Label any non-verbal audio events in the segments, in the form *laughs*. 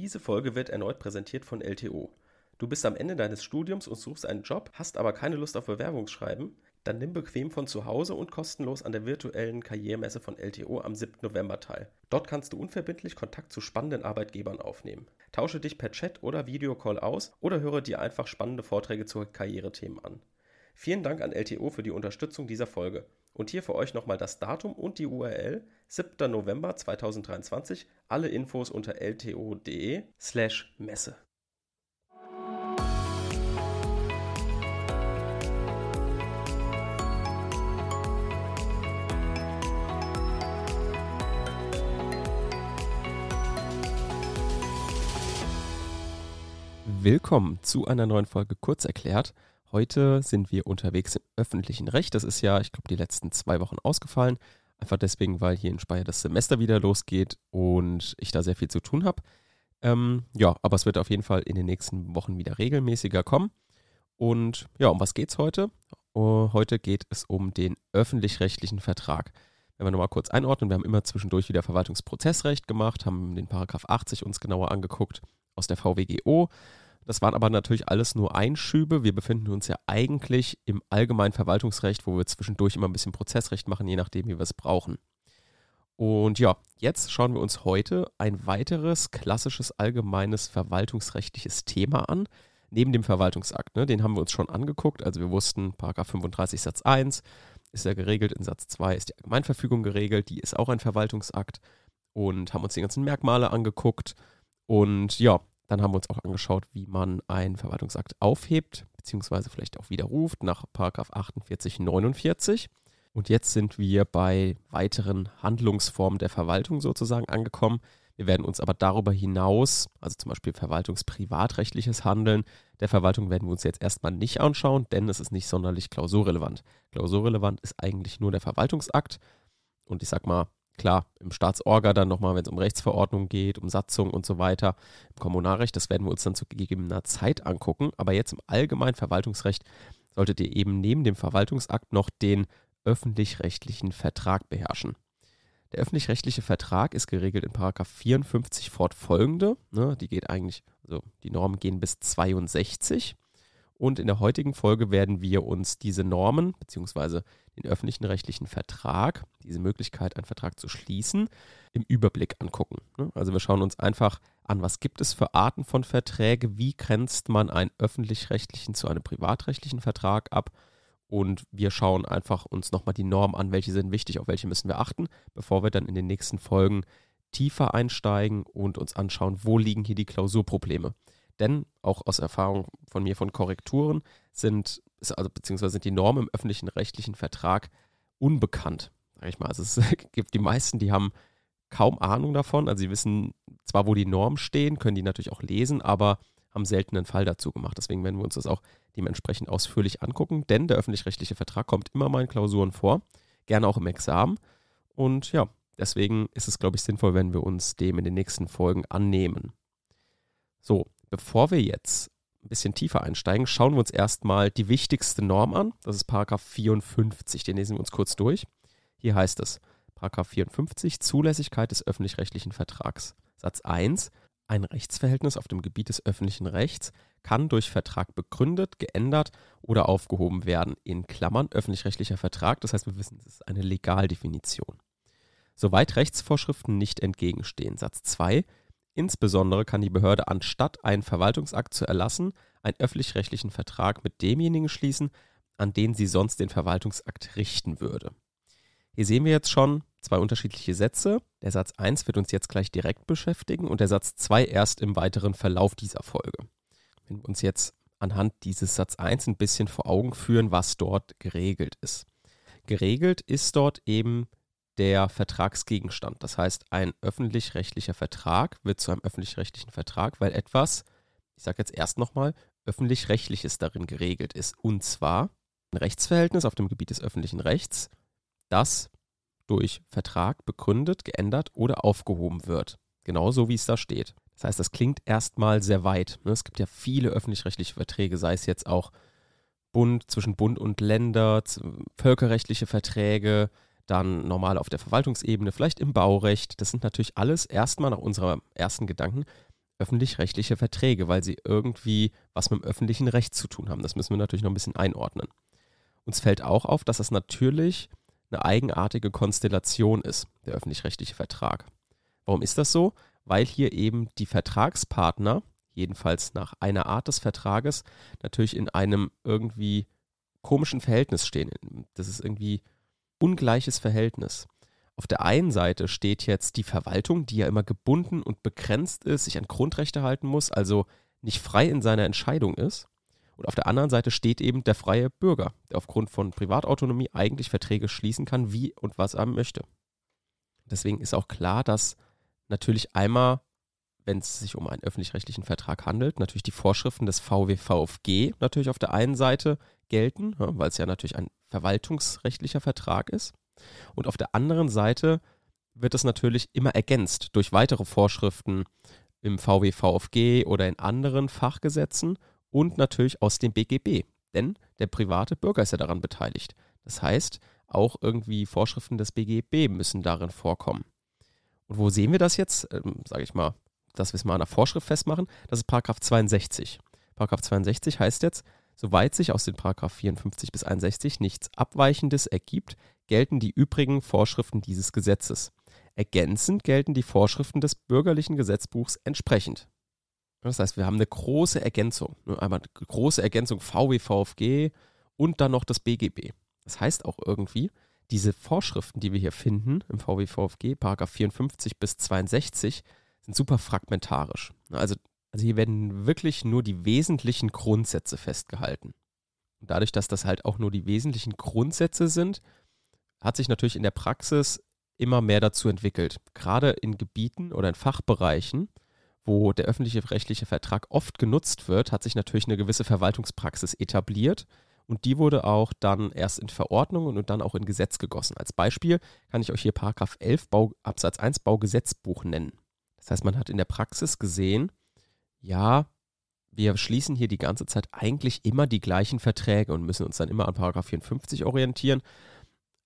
Diese Folge wird erneut präsentiert von LTO. Du bist am Ende deines Studiums und suchst einen Job, hast aber keine Lust auf Bewerbungsschreiben? Dann nimm bequem von zu Hause und kostenlos an der virtuellen Karrieremesse von LTO am 7. November teil. Dort kannst du unverbindlich Kontakt zu spannenden Arbeitgebern aufnehmen. Tausche dich per Chat oder Videocall aus oder höre dir einfach spannende Vorträge zu Karrierethemen an. Vielen Dank an LTO für die Unterstützung dieser Folge. Und hier für euch nochmal das Datum und die URL 7. November 2023. Alle Infos unter lto.de slash Messe. Willkommen zu einer neuen Folge Kurz erklärt. Heute sind wir unterwegs im öffentlichen Recht. Das ist ja, ich glaube, die letzten zwei Wochen ausgefallen. Einfach deswegen, weil hier in Speyer das Semester wieder losgeht und ich da sehr viel zu tun habe. Ähm, ja, aber es wird auf jeden Fall in den nächsten Wochen wieder regelmäßiger kommen. Und ja, um was geht es heute? Uh, heute geht es um den öffentlich-rechtlichen Vertrag. Wenn wir nochmal kurz einordnen, wir haben immer zwischendurch wieder Verwaltungsprozessrecht gemacht, haben den Paragraph 80 uns genauer angeguckt aus der VWGO das waren aber natürlich alles nur Einschübe. Wir befinden uns ja eigentlich im allgemeinen Verwaltungsrecht, wo wir zwischendurch immer ein bisschen Prozessrecht machen, je nachdem, wie wir es brauchen. Und ja, jetzt schauen wir uns heute ein weiteres klassisches allgemeines verwaltungsrechtliches Thema an, neben dem Verwaltungsakt. Ne? Den haben wir uns schon angeguckt. Also wir wussten, Paragraph 35 Satz 1 ist ja geregelt, in Satz 2 ist die Allgemeinverfügung geregelt, die ist auch ein Verwaltungsakt und haben uns die ganzen Merkmale angeguckt. Und ja, dann haben wir uns auch angeschaut, wie man einen Verwaltungsakt aufhebt, beziehungsweise vielleicht auch widerruft nach 48, 49. Und jetzt sind wir bei weiteren Handlungsformen der Verwaltung sozusagen angekommen. Wir werden uns aber darüber hinaus, also zum Beispiel verwaltungsprivatrechtliches Handeln der Verwaltung, werden wir uns jetzt erstmal nicht anschauen, denn es ist nicht sonderlich klausurrelevant. Klausurrelevant ist eigentlich nur der Verwaltungsakt. Und ich sag mal, Klar, im Staatsorga dann nochmal, wenn es um Rechtsverordnung geht, um Satzung und so weiter, im Kommunalrecht, das werden wir uns dann zu gegebener Zeit angucken. Aber jetzt im allgemeinen Verwaltungsrecht solltet ihr eben neben dem Verwaltungsakt noch den öffentlich-rechtlichen Vertrag beherrschen. Der öffentlich-rechtliche Vertrag ist geregelt in Paragraph 54 fortfolgende. Ne, die geht eigentlich, also die Normen gehen bis 62. Und in der heutigen Folge werden wir uns diese Normen bzw den öffentlichen rechtlichen Vertrag, diese Möglichkeit, einen Vertrag zu schließen, im Überblick angucken. Ne? Also wir schauen uns einfach an, was gibt es für Arten von Verträge, wie grenzt man einen öffentlich-rechtlichen zu einem privatrechtlichen Vertrag ab und wir schauen einfach uns nochmal die Normen an, welche sind wichtig, auf welche müssen wir achten, bevor wir dann in den nächsten Folgen tiefer einsteigen und uns anschauen, wo liegen hier die Klausurprobleme. Denn auch aus Erfahrung von mir von Korrekturen sind also beziehungsweise sind die Normen im öffentlichen rechtlichen Vertrag unbekannt, sage ich mal. Also es *laughs* gibt die meisten, die haben kaum Ahnung davon. Also sie wissen zwar, wo die Normen stehen, können die natürlich auch lesen, aber haben selten einen Fall dazu gemacht. Deswegen werden wir uns das auch dementsprechend ausführlich angucken, denn der öffentlich-rechtliche Vertrag kommt immer mal in Klausuren vor, gerne auch im Examen. Und ja, deswegen ist es, glaube ich, sinnvoll, wenn wir uns dem in den nächsten Folgen annehmen. So, bevor wir jetzt ein bisschen tiefer einsteigen, schauen wir uns erstmal die wichtigste Norm an. Das ist Paragraph 54. Den lesen wir uns kurz durch. Hier heißt es, Paragraph 54, Zulässigkeit des öffentlich-rechtlichen Vertrags. Satz 1. Ein Rechtsverhältnis auf dem Gebiet des öffentlichen Rechts kann durch Vertrag begründet, geändert oder aufgehoben werden. In Klammern öffentlich-rechtlicher Vertrag. Das heißt, wir wissen, es ist eine Legaldefinition. Soweit Rechtsvorschriften nicht entgegenstehen. Satz 2. Insbesondere kann die Behörde anstatt einen Verwaltungsakt zu erlassen, einen öffentlich-rechtlichen Vertrag mit demjenigen schließen, an den sie sonst den Verwaltungsakt richten würde. Hier sehen wir jetzt schon zwei unterschiedliche Sätze. Der Satz 1 wird uns jetzt gleich direkt beschäftigen und der Satz 2 erst im weiteren Verlauf dieser Folge. Wenn wir uns jetzt anhand dieses Satz 1 ein bisschen vor Augen führen, was dort geregelt ist. Geregelt ist dort eben der Vertragsgegenstand. Das heißt, ein öffentlich-rechtlicher Vertrag wird zu einem öffentlich-rechtlichen Vertrag, weil etwas, ich sage jetzt erst nochmal, öffentlich-rechtliches darin geregelt ist. Und zwar ein Rechtsverhältnis auf dem Gebiet des öffentlichen Rechts, das durch Vertrag begründet, geändert oder aufgehoben wird. Genauso wie es da steht. Das heißt, das klingt erstmal sehr weit. Ne? Es gibt ja viele öffentlich-rechtliche Verträge, sei es jetzt auch Bund zwischen Bund und Länder, völkerrechtliche Verträge, dann normal auf der Verwaltungsebene, vielleicht im Baurecht. Das sind natürlich alles erstmal nach unserem ersten Gedanken öffentlich-rechtliche Verträge, weil sie irgendwie was mit dem öffentlichen Recht zu tun haben. Das müssen wir natürlich noch ein bisschen einordnen. Uns fällt auch auf, dass das natürlich eine eigenartige Konstellation ist, der öffentlich-rechtliche Vertrag. Warum ist das so? Weil hier eben die Vertragspartner, jedenfalls nach einer Art des Vertrages, natürlich in einem irgendwie komischen Verhältnis stehen. Das ist irgendwie ungleiches Verhältnis. Auf der einen Seite steht jetzt die Verwaltung, die ja immer gebunden und begrenzt ist, sich an Grundrechte halten muss, also nicht frei in seiner Entscheidung ist. Und auf der anderen Seite steht eben der freie Bürger, der aufgrund von Privatautonomie eigentlich Verträge schließen kann, wie und was er möchte. Deswegen ist auch klar, dass natürlich einmal, wenn es sich um einen öffentlich-rechtlichen Vertrag handelt, natürlich die Vorschriften des VWVFG natürlich auf der einen Seite gelten, weil es ja natürlich ein verwaltungsrechtlicher Vertrag ist. Und auf der anderen Seite wird es natürlich immer ergänzt durch weitere Vorschriften im VWVFG oder in anderen Fachgesetzen und natürlich aus dem BGB. Denn der private Bürger ist ja daran beteiligt. Das heißt, auch irgendwie Vorschriften des BGB müssen darin vorkommen. Und wo sehen wir das jetzt? Ähm, Sage ich mal, dass wir es mal an einer Vorschrift festmachen. Das ist Paragraph 62. Paragraph 62 heißt jetzt, soweit sich aus den Paragraph 54 bis 61 nichts Abweichendes ergibt, gelten die übrigen Vorschriften dieses Gesetzes. Ergänzend gelten die Vorschriften des bürgerlichen Gesetzbuchs entsprechend. Das heißt, wir haben eine große Ergänzung. Einmal eine große Ergänzung VW, VfG und dann noch das BGB. Das heißt auch irgendwie, diese Vorschriften, die wir hier finden im VW, VfG, Paragraph 54 bis 62, sind super fragmentarisch. Also, also hier werden wirklich nur die wesentlichen Grundsätze festgehalten. Und dadurch, dass das halt auch nur die wesentlichen Grundsätze sind, hat sich natürlich in der Praxis immer mehr dazu entwickelt. Gerade in Gebieten oder in Fachbereichen, wo der öffentliche rechtliche Vertrag oft genutzt wird, hat sich natürlich eine gewisse Verwaltungspraxis etabliert und die wurde auch dann erst in Verordnungen und dann auch in Gesetz gegossen. Als Beispiel kann ich euch hier Paragraph 11 Bau, Absatz 1 Baugesetzbuch nennen. Das heißt, man hat in der Praxis gesehen, ja, wir schließen hier die ganze Zeit eigentlich immer die gleichen Verträge und müssen uns dann immer an Paragraph 54 orientieren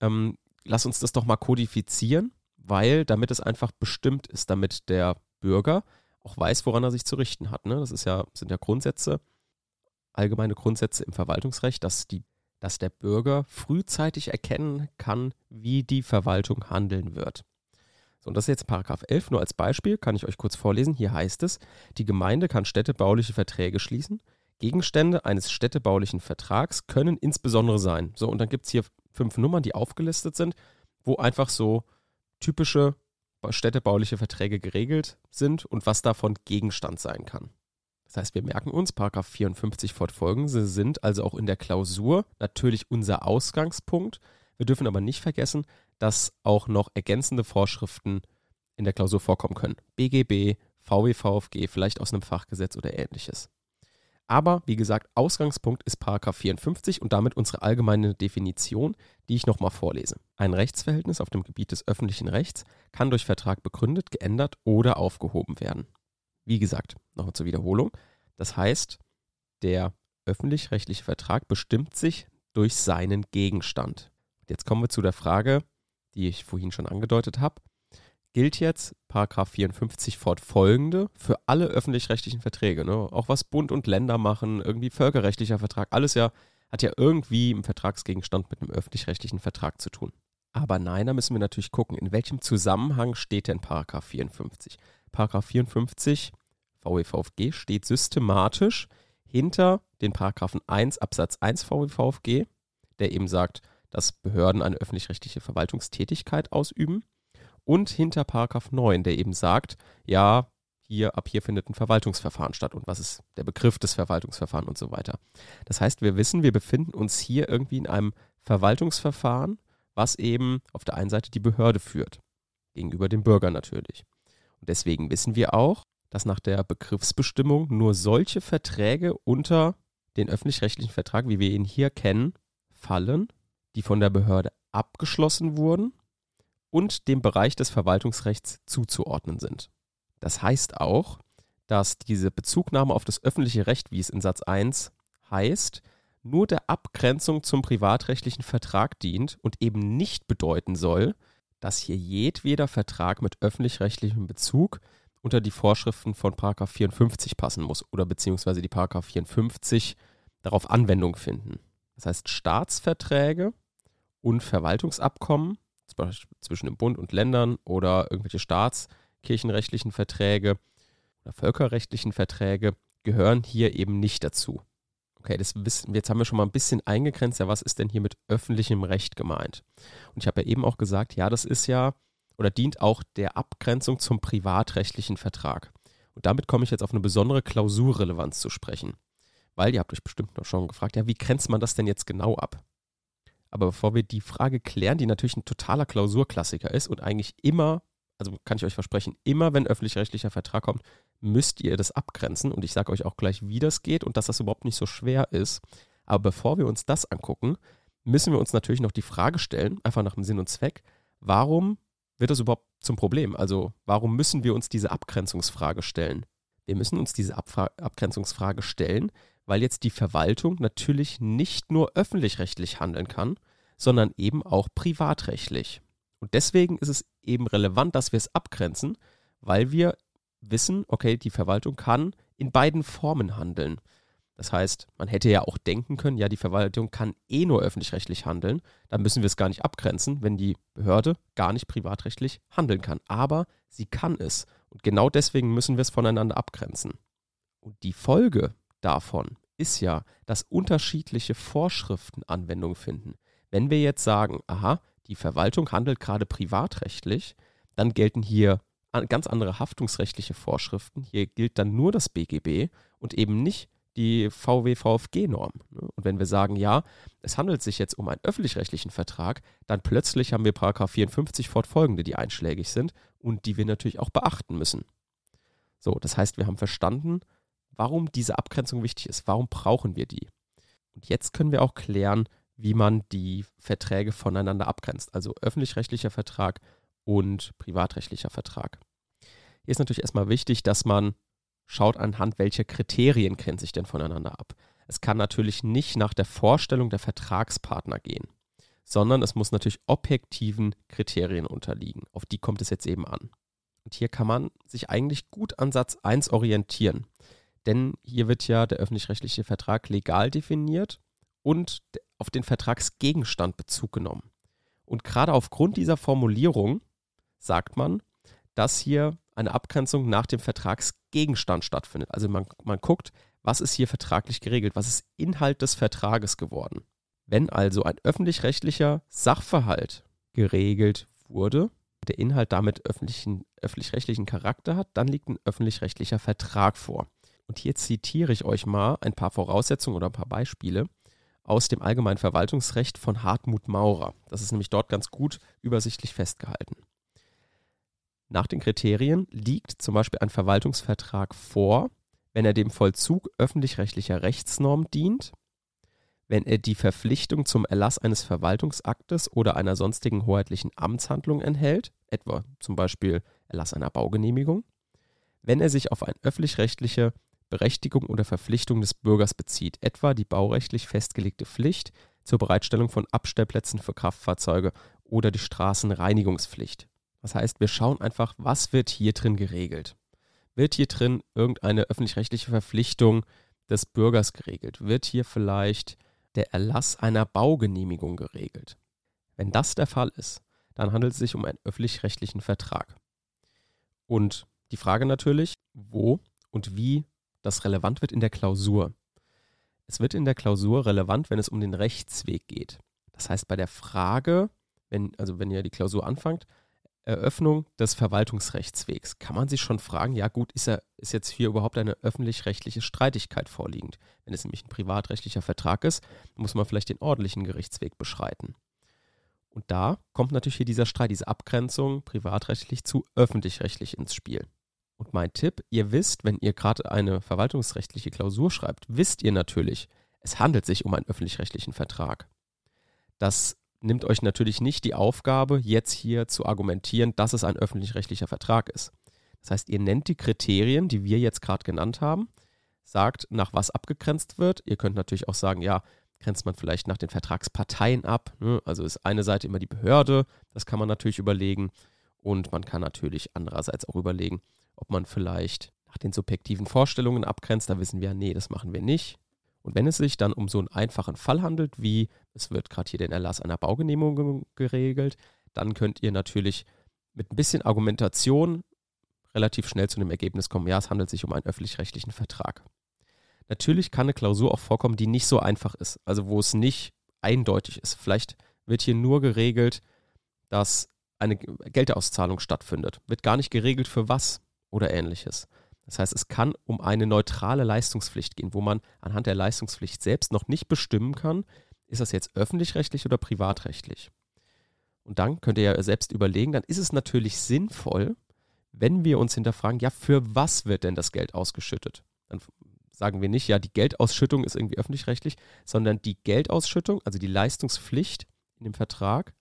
ähm, lass uns das doch mal kodifizieren, weil damit es einfach bestimmt ist, damit der Bürger auch weiß, woran er sich zu richten hat. Ne? Das ist ja, sind ja Grundsätze, allgemeine Grundsätze im Verwaltungsrecht, dass, die, dass der Bürger frühzeitig erkennen kann, wie die Verwaltung handeln wird. So, und das ist jetzt Paragraph 11, nur als Beispiel, kann ich euch kurz vorlesen. Hier heißt es, die Gemeinde kann städtebauliche Verträge schließen. Gegenstände eines städtebaulichen Vertrags können insbesondere sein. So, und dann gibt es hier fünf Nummern, die aufgelistet sind, wo einfach so typische städtebauliche Verträge geregelt sind und was davon Gegenstand sein kann. Das heißt, wir merken uns, Paragraph 54 fortfolgende sind also auch in der Klausur natürlich unser Ausgangspunkt. Wir dürfen aber nicht vergessen, dass auch noch ergänzende Vorschriften in der Klausur vorkommen können. BGB, VWVFG, vielleicht aus einem Fachgesetz oder ähnliches. Aber wie gesagt, Ausgangspunkt ist 54 und damit unsere allgemeine Definition, die ich nochmal vorlese. Ein Rechtsverhältnis auf dem Gebiet des öffentlichen Rechts kann durch Vertrag begründet, geändert oder aufgehoben werden. Wie gesagt, nochmal zur Wiederholung. Das heißt, der öffentlich-rechtliche Vertrag bestimmt sich durch seinen Gegenstand. Jetzt kommen wir zu der Frage, die ich vorhin schon angedeutet habe gilt jetzt Paragraph 54 fortfolgende für alle öffentlich-rechtlichen Verträge. Ne? Auch was Bund und Länder machen, irgendwie völkerrechtlicher Vertrag, alles ja, hat ja irgendwie im Vertragsgegenstand mit einem öffentlich-rechtlichen Vertrag zu tun. Aber nein, da müssen wir natürlich gucken, in welchem Zusammenhang steht denn Paragraph 54? Paragraph 54 VWVFG steht systematisch hinter den Paragraphen 1 Absatz 1 VWVFG, der eben sagt, dass Behörden eine öffentlich-rechtliche Verwaltungstätigkeit ausüben und hinter Paragraph 9, der eben sagt, ja, hier, ab hier findet ein Verwaltungsverfahren statt und was ist der Begriff des Verwaltungsverfahrens und so weiter. Das heißt, wir wissen, wir befinden uns hier irgendwie in einem Verwaltungsverfahren, was eben auf der einen Seite die Behörde führt, gegenüber dem Bürger natürlich. Und deswegen wissen wir auch, dass nach der Begriffsbestimmung nur solche Verträge unter den öffentlich-rechtlichen Vertrag, wie wir ihn hier kennen, fallen, die von der Behörde abgeschlossen wurden und dem Bereich des Verwaltungsrechts zuzuordnen sind. Das heißt auch, dass diese Bezugnahme auf das öffentliche Recht, wie es in Satz 1 heißt, nur der Abgrenzung zum privatrechtlichen Vertrag dient und eben nicht bedeuten soll, dass hier jedweder Vertrag mit öffentlich-rechtlichem Bezug unter die Vorschriften von 54 passen muss oder beziehungsweise die 54 darauf Anwendung finden. Das heißt, Staatsverträge und Verwaltungsabkommen zwischen dem Bund und Ländern oder irgendwelche staatskirchenrechtlichen Verträge oder völkerrechtlichen Verträge gehören hier eben nicht dazu. Okay, das wissen, jetzt haben wir schon mal ein bisschen eingegrenzt, ja, was ist denn hier mit öffentlichem Recht gemeint? Und ich habe ja eben auch gesagt, ja, das ist ja oder dient auch der Abgrenzung zum privatrechtlichen Vertrag. Und damit komme ich jetzt auf eine besondere Klausurrelevanz zu sprechen. Weil ihr habt euch bestimmt noch schon gefragt, ja, wie grenzt man das denn jetzt genau ab? Aber bevor wir die Frage klären, die natürlich ein totaler Klausurklassiker ist und eigentlich immer, also kann ich euch versprechen, immer wenn öffentlich-rechtlicher Vertrag kommt, müsst ihr das abgrenzen. Und ich sage euch auch gleich, wie das geht und dass das überhaupt nicht so schwer ist. Aber bevor wir uns das angucken, müssen wir uns natürlich noch die Frage stellen, einfach nach dem Sinn und Zweck, warum wird das überhaupt zum Problem? Also warum müssen wir uns diese Abgrenzungsfrage stellen? Wir müssen uns diese Abfra Abgrenzungsfrage stellen, weil jetzt die Verwaltung natürlich nicht nur öffentlich-rechtlich handeln kann, sondern eben auch privatrechtlich. Und deswegen ist es eben relevant, dass wir es abgrenzen, weil wir wissen, okay, die Verwaltung kann in beiden Formen handeln. Das heißt, man hätte ja auch denken können, ja, die Verwaltung kann eh nur öffentlich-rechtlich handeln, dann müssen wir es gar nicht abgrenzen, wenn die Behörde gar nicht privatrechtlich handeln kann. Aber sie kann es. Und genau deswegen müssen wir es voneinander abgrenzen. Und die Folge davon ist ja, dass unterschiedliche Vorschriften Anwendung finden. Wenn wir jetzt sagen, aha, die Verwaltung handelt gerade privatrechtlich, dann gelten hier ganz andere haftungsrechtliche Vorschriften. Hier gilt dann nur das BGB und eben nicht die VW-VFG-Norm. Ne? Und wenn wir sagen, ja, es handelt sich jetzt um einen öffentlich-rechtlichen Vertrag, dann plötzlich haben wir Paragraph 54 fortfolgende, die einschlägig sind und die wir natürlich auch beachten müssen. So, das heißt, wir haben verstanden, warum diese Abgrenzung wichtig ist. Warum brauchen wir die? Und jetzt können wir auch klären, wie man die Verträge voneinander abgrenzt. Also öffentlich-rechtlicher Vertrag und privatrechtlicher Vertrag. Hier ist natürlich erstmal wichtig, dass man schaut anhand welcher Kriterien grenze ich denn voneinander ab. Es kann natürlich nicht nach der Vorstellung der Vertragspartner gehen, sondern es muss natürlich objektiven Kriterien unterliegen. Auf die kommt es jetzt eben an. Und hier kann man sich eigentlich gut an Satz 1 orientieren. Denn hier wird ja der öffentlich-rechtliche Vertrag legal definiert und auf den Vertragsgegenstand Bezug genommen. Und gerade aufgrund dieser Formulierung sagt man, dass hier eine Abgrenzung nach dem Vertragsgegenstand stattfindet. Also man, man guckt, was ist hier vertraglich geregelt, was ist Inhalt des Vertrages geworden. Wenn also ein öffentlich-rechtlicher Sachverhalt geregelt wurde, der Inhalt damit öffentlich-rechtlichen Charakter hat, dann liegt ein öffentlich-rechtlicher Vertrag vor. Und hier zitiere ich euch mal ein paar Voraussetzungen oder ein paar Beispiele aus dem Allgemeinen Verwaltungsrecht von Hartmut Maurer. Das ist nämlich dort ganz gut übersichtlich festgehalten. Nach den Kriterien liegt zum Beispiel ein Verwaltungsvertrag vor, wenn er dem Vollzug öffentlich-rechtlicher Rechtsnorm dient, wenn er die Verpflichtung zum Erlass eines Verwaltungsaktes oder einer sonstigen hoheitlichen Amtshandlung enthält, etwa zum Beispiel Erlass einer Baugenehmigung, wenn er sich auf eine öffentlich-rechtliche Berechtigung oder Verpflichtung des Bürgers bezieht, etwa die baurechtlich festgelegte Pflicht zur Bereitstellung von Abstellplätzen für Kraftfahrzeuge oder die Straßenreinigungspflicht. Das heißt, wir schauen einfach, was wird hier drin geregelt. Wird hier drin irgendeine öffentlich-rechtliche Verpflichtung des Bürgers geregelt? Wird hier vielleicht der Erlass einer Baugenehmigung geregelt? Wenn das der Fall ist, dann handelt es sich um einen öffentlich-rechtlichen Vertrag. Und die Frage natürlich, wo und wie das relevant wird in der Klausur. Es wird in der Klausur relevant, wenn es um den Rechtsweg geht. Das heißt, bei der Frage, wenn, also wenn ihr die Klausur anfangt, Eröffnung des Verwaltungsrechtswegs kann man sich schon fragen, ja gut, ist, er, ist jetzt hier überhaupt eine öffentlich-rechtliche Streitigkeit vorliegend? Wenn es nämlich ein privatrechtlicher Vertrag ist, muss man vielleicht den ordentlichen Gerichtsweg beschreiten. Und da kommt natürlich hier dieser Streit, diese Abgrenzung privatrechtlich zu öffentlich-rechtlich ins Spiel. Und mein Tipp, ihr wisst, wenn ihr gerade eine verwaltungsrechtliche Klausur schreibt, wisst ihr natürlich, es handelt sich um einen öffentlich-rechtlichen Vertrag. Das nimmt euch natürlich nicht die Aufgabe, jetzt hier zu argumentieren, dass es ein öffentlich-rechtlicher Vertrag ist. Das heißt, ihr nennt die Kriterien, die wir jetzt gerade genannt haben, sagt, nach was abgegrenzt wird. Ihr könnt natürlich auch sagen, ja, grenzt man vielleicht nach den Vertragsparteien ab. Ne? Also ist eine Seite immer die Behörde, das kann man natürlich überlegen. Und man kann natürlich andererseits auch überlegen, ob man vielleicht nach den subjektiven Vorstellungen abgrenzt. Da wissen wir, nee, das machen wir nicht. Und wenn es sich dann um so einen einfachen Fall handelt, wie es wird gerade hier den Erlass einer Baugenehmigung geregelt, dann könnt ihr natürlich mit ein bisschen Argumentation relativ schnell zu dem Ergebnis kommen, ja, es handelt sich um einen öffentlich-rechtlichen Vertrag. Natürlich kann eine Klausur auch vorkommen, die nicht so einfach ist, also wo es nicht eindeutig ist. Vielleicht wird hier nur geregelt, dass eine Geldauszahlung stattfindet. Wird gar nicht geregelt für was oder ähnliches. Das heißt, es kann um eine neutrale Leistungspflicht gehen, wo man anhand der Leistungspflicht selbst noch nicht bestimmen kann, ist das jetzt öffentlich-rechtlich oder privatrechtlich. Und dann könnt ihr ja selbst überlegen, dann ist es natürlich sinnvoll, wenn wir uns hinterfragen, ja, für was wird denn das Geld ausgeschüttet? Dann sagen wir nicht, ja, die Geldausschüttung ist irgendwie öffentlich-rechtlich, sondern die Geldausschüttung, also die Leistungspflicht in dem Vertrag,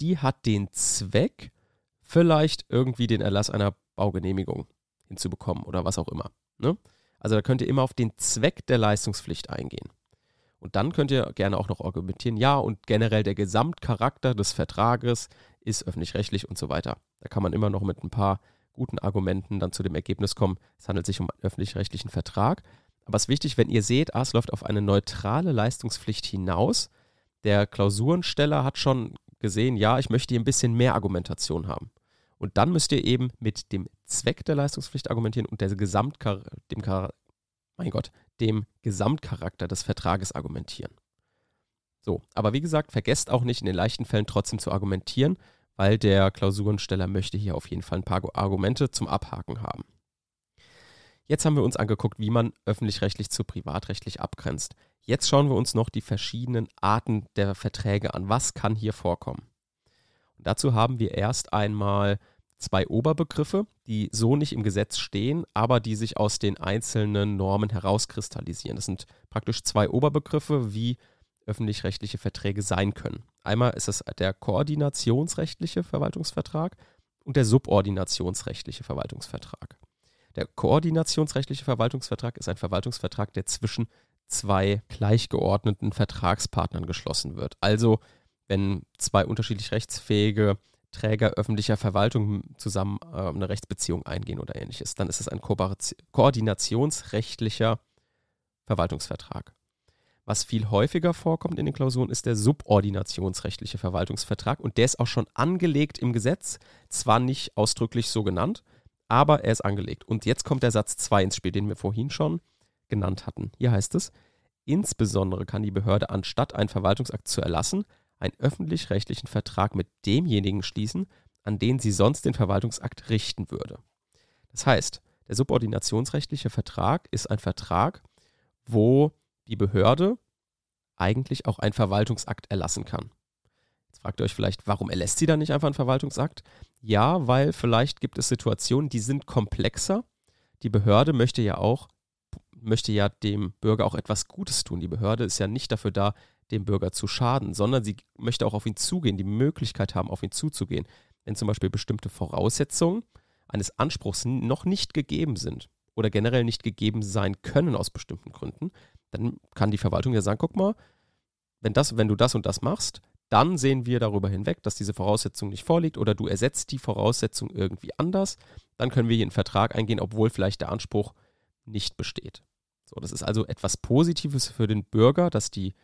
die hat den Zweck, vielleicht irgendwie den Erlass einer Baugenehmigung hinzubekommen oder was auch immer. Ne? Also da könnt ihr immer auf den Zweck der Leistungspflicht eingehen. Und dann könnt ihr gerne auch noch argumentieren, ja, und generell der Gesamtcharakter des Vertrages ist öffentlich-rechtlich und so weiter. Da kann man immer noch mit ein paar guten Argumenten dann zu dem Ergebnis kommen, es handelt sich um einen öffentlich-rechtlichen Vertrag. Aber es ist wichtig, wenn ihr seht, ah, es läuft auf eine neutrale Leistungspflicht hinaus. Der Klausurensteller hat schon gesehen, ja, ich möchte hier ein bisschen mehr Argumentation haben. Und dann müsst ihr eben mit dem Zweck der Leistungspflicht argumentieren und der Gesamtkar dem mein Gott, dem Gesamtcharakter des Vertrages argumentieren. So, aber wie gesagt, vergesst auch nicht in den leichten Fällen trotzdem zu argumentieren, weil der Klausurensteller möchte hier auf jeden Fall ein paar Argumente zum Abhaken haben. Jetzt haben wir uns angeguckt, wie man öffentlich-rechtlich zu privatrechtlich abgrenzt. Jetzt schauen wir uns noch die verschiedenen Arten der Verträge an. Was kann hier vorkommen? Und dazu haben wir erst einmal zwei Oberbegriffe, die so nicht im Gesetz stehen, aber die sich aus den einzelnen Normen herauskristallisieren. Das sind praktisch zwei Oberbegriffe, wie öffentlich-rechtliche Verträge sein können. Einmal ist es der koordinationsrechtliche Verwaltungsvertrag und der subordinationsrechtliche Verwaltungsvertrag. Der koordinationsrechtliche Verwaltungsvertrag ist ein Verwaltungsvertrag, der zwischen zwei gleichgeordneten Vertragspartnern geschlossen wird. Also wenn zwei unterschiedlich rechtsfähige Träger öffentlicher Verwaltung zusammen äh, eine Rechtsbeziehung eingehen oder ähnliches, dann ist es ein Ko koordinationsrechtlicher Verwaltungsvertrag. Was viel häufiger vorkommt in den Klausuren, ist der subordinationsrechtliche Verwaltungsvertrag und der ist auch schon angelegt im Gesetz, zwar nicht ausdrücklich so genannt, aber er ist angelegt. Und jetzt kommt der Satz 2 ins Spiel, den wir vorhin schon genannt hatten. Hier heißt es, insbesondere kann die Behörde anstatt einen Verwaltungsakt zu erlassen, einen öffentlich-rechtlichen Vertrag mit demjenigen schließen, an den sie sonst den Verwaltungsakt richten würde. Das heißt, der subordinationsrechtliche Vertrag ist ein Vertrag, wo die Behörde eigentlich auch einen Verwaltungsakt erlassen kann. Jetzt fragt ihr euch vielleicht, warum erlässt sie dann nicht einfach einen Verwaltungsakt? Ja, weil vielleicht gibt es Situationen, die sind komplexer. Die Behörde möchte ja auch, möchte ja dem Bürger auch etwas Gutes tun. Die Behörde ist ja nicht dafür da, dem Bürger zu schaden, sondern sie möchte auch auf ihn zugehen, die Möglichkeit haben, auf ihn zuzugehen. Wenn zum Beispiel bestimmte Voraussetzungen eines Anspruchs noch nicht gegeben sind oder generell nicht gegeben sein können aus bestimmten Gründen, dann kann die Verwaltung ja sagen, guck mal, wenn, das, wenn du das und das machst, dann sehen wir darüber hinweg, dass diese Voraussetzung nicht vorliegt oder du ersetzt die Voraussetzung irgendwie anders. Dann können wir hier einen Vertrag eingehen, obwohl vielleicht der Anspruch nicht besteht. So, das ist also etwas Positives für den Bürger, dass, die,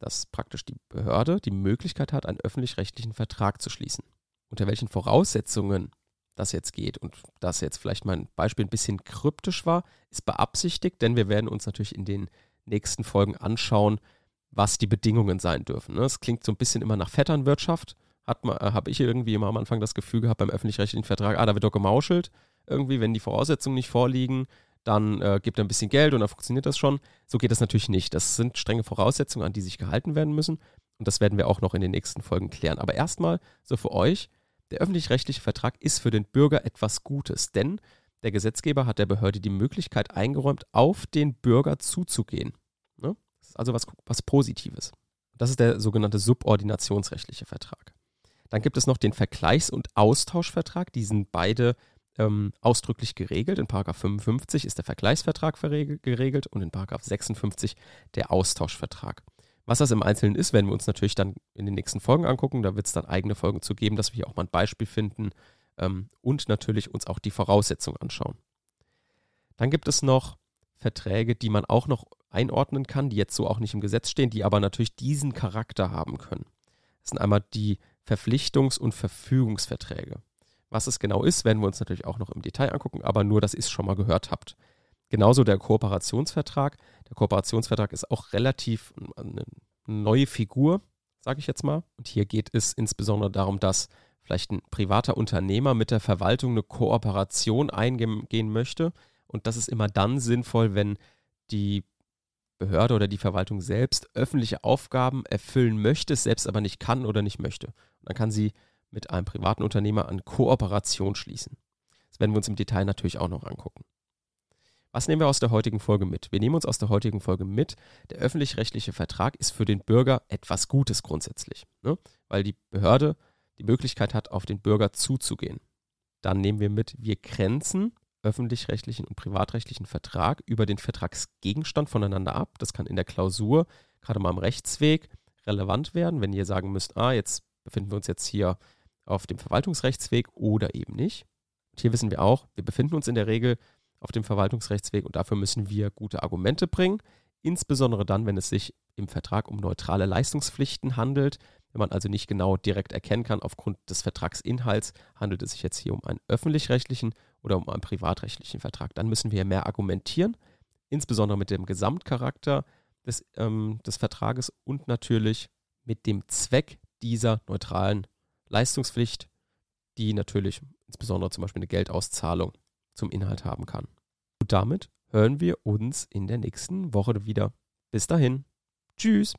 dass praktisch die Behörde die Möglichkeit hat, einen öffentlich-rechtlichen Vertrag zu schließen. Unter welchen Voraussetzungen das jetzt geht und das jetzt vielleicht mein Beispiel ein bisschen kryptisch war, ist beabsichtigt, denn wir werden uns natürlich in den nächsten Folgen anschauen, was die Bedingungen sein dürfen. Es ne? klingt so ein bisschen immer nach Vetternwirtschaft. Äh, habe ich irgendwie immer am Anfang das Gefühl gehabt beim öffentlich-rechtlichen Vertrag, ah, da wird doch gemauschelt. Irgendwie, wenn die Voraussetzungen nicht vorliegen, dann äh, gibt er ein bisschen Geld und dann funktioniert das schon. So geht das natürlich nicht. Das sind strenge Voraussetzungen, an die sich gehalten werden müssen. Und das werden wir auch noch in den nächsten Folgen klären. Aber erstmal so für euch, der öffentlich-rechtliche Vertrag ist für den Bürger etwas Gutes, denn der Gesetzgeber hat der Behörde die Möglichkeit eingeräumt, auf den Bürger zuzugehen. Ne? Das ist also was, was Positives. Das ist der sogenannte subordinationsrechtliche Vertrag. Dann gibt es noch den Vergleichs- und Austauschvertrag. Die sind beide ähm, ausdrücklich geregelt. In 55 ist der Vergleichsvertrag geregelt und in 56 der Austauschvertrag. Was das im Einzelnen ist, werden wir uns natürlich dann in den nächsten Folgen angucken. Da wird es dann eigene Folgen zu geben, dass wir hier auch mal ein Beispiel finden, ähm, und natürlich uns auch die Voraussetzungen anschauen. Dann gibt es noch Verträge, die man auch noch einordnen kann, die jetzt so auch nicht im Gesetz stehen, die aber natürlich diesen Charakter haben können. Das sind einmal die Verpflichtungs- und Verfügungsverträge. Was es genau ist, werden wir uns natürlich auch noch im Detail angucken, aber nur, dass ihr es schon mal gehört habt. Genauso der Kooperationsvertrag. Der Kooperationsvertrag ist auch relativ eine neue Figur, sage ich jetzt mal. Und hier geht es insbesondere darum, dass vielleicht ein privater Unternehmer mit der Verwaltung eine Kooperation eingehen möchte. Und das ist immer dann sinnvoll, wenn die Behörde oder die Verwaltung selbst öffentliche Aufgaben erfüllen möchte, es selbst aber nicht kann oder nicht möchte. Und dann kann sie mit einem privaten Unternehmer an Kooperation schließen. Das werden wir uns im Detail natürlich auch noch angucken. Was nehmen wir aus der heutigen Folge mit? Wir nehmen uns aus der heutigen Folge mit, der öffentlich-rechtliche Vertrag ist für den Bürger etwas Gutes grundsätzlich, ne? weil die Behörde die Möglichkeit hat, auf den Bürger zuzugehen. Dann nehmen wir mit, wir grenzen öffentlich-rechtlichen und privatrechtlichen Vertrag über den Vertragsgegenstand voneinander ab. Das kann in der Klausur, gerade mal am Rechtsweg, relevant werden, wenn ihr sagen müsst, ah, jetzt befinden wir uns jetzt hier auf dem Verwaltungsrechtsweg oder eben nicht. Und hier wissen wir auch, wir befinden uns in der Regel auf dem Verwaltungsrechtsweg und dafür müssen wir gute Argumente bringen, insbesondere dann, wenn es sich im Vertrag um neutrale Leistungspflichten handelt. Wenn man also nicht genau direkt erkennen kann, aufgrund des Vertragsinhalts handelt es sich jetzt hier um einen öffentlich-rechtlichen oder um einen privatrechtlichen Vertrag. Dann müssen wir mehr argumentieren, insbesondere mit dem Gesamtcharakter des, ähm, des Vertrages und natürlich mit dem Zweck dieser neutralen Leistungspflicht, die natürlich insbesondere zum Beispiel eine Geldauszahlung zum Inhalt haben kann. Und damit hören wir uns in der nächsten Woche wieder. Bis dahin. Tschüss.